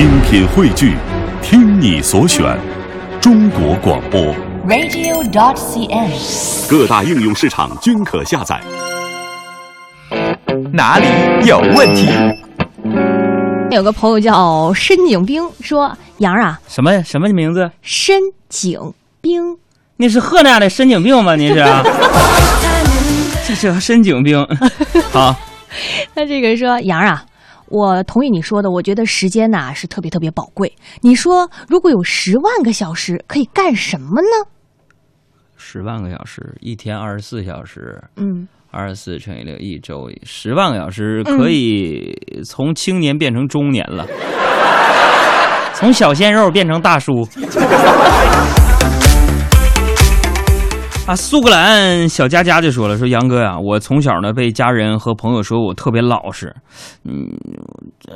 精品汇聚，听你所选，中国广播。radio.dot.cn，。各大应用市场均可下载。哪里有问题？有个朋友叫申景兵说：“杨啊，什么什么名字？申景兵，那是河南的申景兵吗？你是？这是申景兵。好，他这个说杨儿啊，我同意你说的，我觉得时间呐、是特别特别宝贵。你说如果有十万个小时，可以干什么呢？十万个小时，一天二十四小时，嗯，二十四乘以六，一周十万个小时，可以从青年变成中年了，从小鲜肉变成大叔。啊，苏格兰小佳佳就说了，说杨哥呀、我从小呢被家人和朋友说我特别老实，嗯，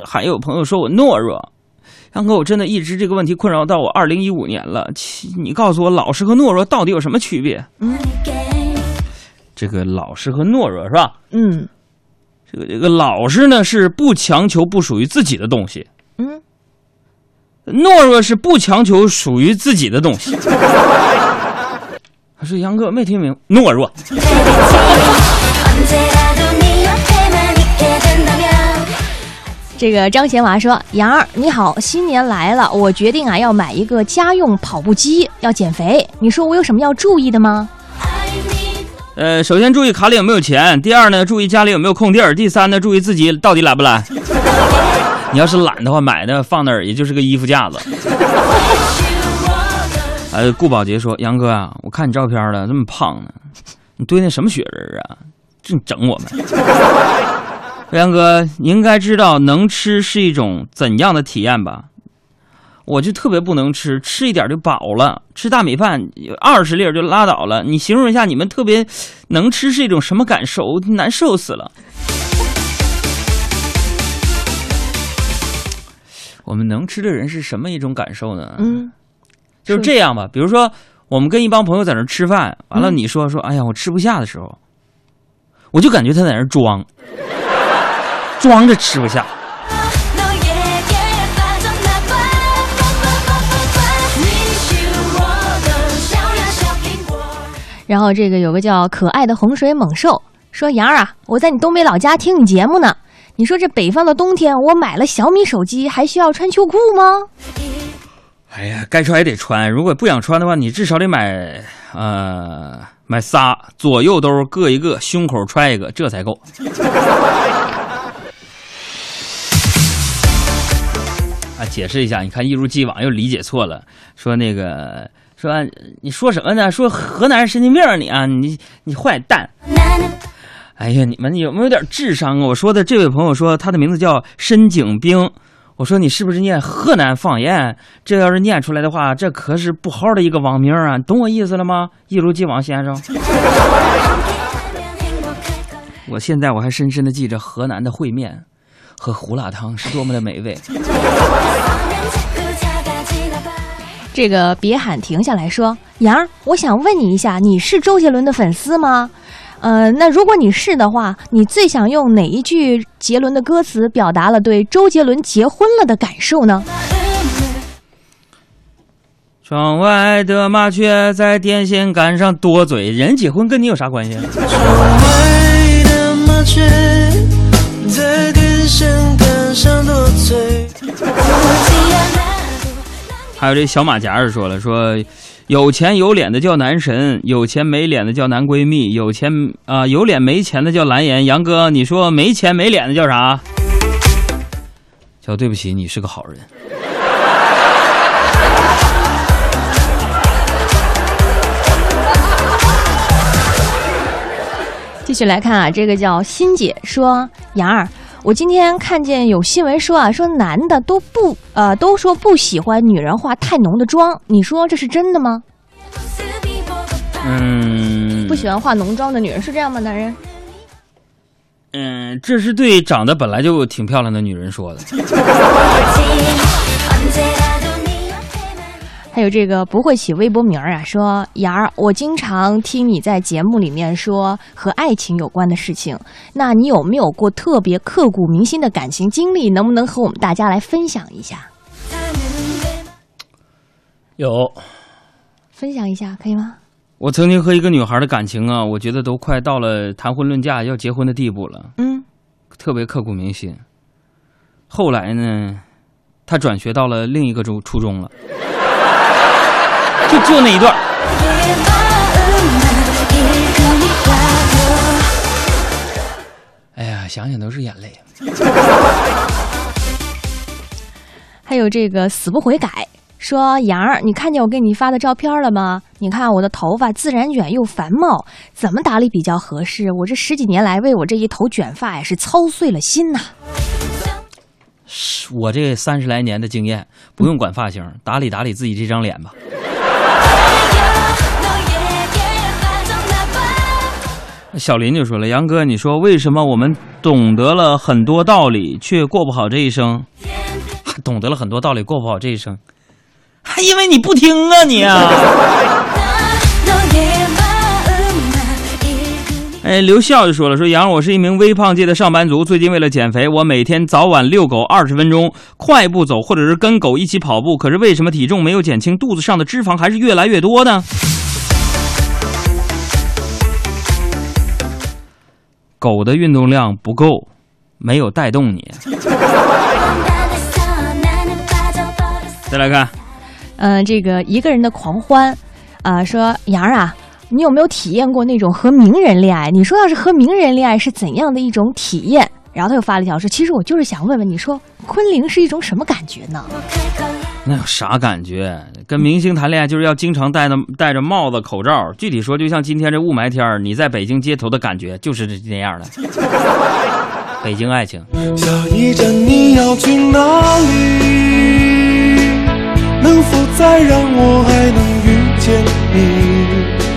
还有朋友说我懦弱。杨哥，我真的一直这个问题困扰到我二零一五年了。你告诉我，老实和懦弱到底有什么区别？这个老实和懦弱是吧？嗯这个这个老实呢是不强求不属于自己的东西，嗯，懦弱是不强求属于自己的东西。他说杨哥没听明，懦弱。这个张贤娃说：“杨儿你好，新年来了，我决定啊要买一个家用跑步机，要减肥。你说我有什么要注意的吗？呃，首先注意卡里有没有钱，第二呢，注意家里有没有空地儿，第三呢，注意自己到底懒不懒。你要是懒的话，买的放那儿也就是个衣服架子。呃，顾宝杰说：“杨哥啊，我看你照片了，这么胖呢，你堆那什么雪人啊？净整我们。”杨哥，你应该知道能吃是一种怎样的体验吧？我就特别不能吃，吃一点就饱了，吃大米饭二十粒就拉倒了。你形容一下你们特别能吃是一种什么感受？难受死了。我们能吃的人是什么一种感受呢？嗯，就是这样吧。比如说，我们跟一帮朋友在那儿吃饭，完了嗯。你说说，哎呀，我吃不下的时候，我就感觉他在那儿装，装着吃不下。然后这个有个叫可爱的洪水猛兽说：“杨儿啊，我在你东北老家听你节目呢。你说这北方的冬天，我买了小米手机，还需要穿秋裤吗？哎呀，该穿也得穿。如果不想穿的话，你至少得买，呃，买仨，左右兜各一个，胸口揣一个，这才够。啊，解释一下，你看一如既往又理解错了，说那个说你说什么呢？说河南神经病啊你啊，你你坏蛋！哎呀，你们有没有点智商啊？我说的这位朋友说他的名字叫申景兵，我说你是不是念河南方言？这要是念出来的话，这可是不好的一个网名啊！懂我意思了吗？一如既往先生，我现在我还深深的记着河南的烩面和胡辣汤是多么的美味。这个别喊停下来说，杨儿，我想问你一下，你是周杰伦的粉丝吗？呃，那如果你是的话，你最想用哪一句杰伦的歌词表达了对周杰伦结婚了的感受呢？窗外的麻雀在电线杆上多嘴，人结婚跟你有啥关系？外的麻雀还有这小马甲儿说了，说有钱有脸的叫男神，有钱没脸的叫男闺蜜，有钱啊、有脸没钱的叫蓝颜。杨哥，你说没钱没脸的叫啥？叫对不起，你是个好人。继续来看啊，这个叫欣姐说，杨儿，我今天看见有新闻说啊，说男的都不呃都说不喜欢女人化太浓的妆，你说这是真的吗？嗯，不喜欢化浓妆的女人是这样吗？男人？嗯，这是对长得本来就挺漂亮的女人说的。还有这个不会起微博名儿啊，说杨儿，我经常听你在节目里面说和爱情有关的事情，那你有没有过特别刻骨铭心的感情经历？能不能和我们大家来分享一下？有，分享一下可以吗？我曾经和一个女孩的感情啊，我觉得都快到了谈婚论嫁要结婚的地步了，嗯，特别刻骨铭心。后来呢，她转学到了另一个初初中了，就就那一段。哎呀，想想都是眼泪。还有这个死不悔改，说杨儿，你看见我给你发的照片了吗？你看我的头发自然卷又繁茂，怎么打理比较合适？我这十几年来为我这一头卷发呀是操碎了心呐、我这三十来年的经验，不用管发型，打理打理自己这张脸吧。小林就说了：“杨哥，你说为什么我们懂得了很多道理，却过不好这一生？懂得了很多道理，过不好这一生，还因为你不听啊你啊！” 哎，刘笑就说了：“说杨，我是一名微胖界的上班族，最近为了减肥，我每天早晚遛狗二十分钟，快步走，或者是跟狗一起跑步。可是为什么体重没有减轻，肚子上的脂肪还是越来越多呢？”狗的运动量不够，没有带动你。再来看，嗯、这个一个人的狂欢，啊、说杨儿啊，你有没有体验过那种和名人恋爱？你说要是和名人恋爱是怎样的一种体验？然后他又发了一条说，其实我就是想问问你说，昆凌是一种什么感觉呢？那有啥感觉？跟明星谈恋爱就是要经常戴着戴着帽子、口罩。具体说，就像今天这雾霾天，你在北京街头的感觉就是这这样的。北京爱情，下一站你要去哪里？能否再让我还能遇见你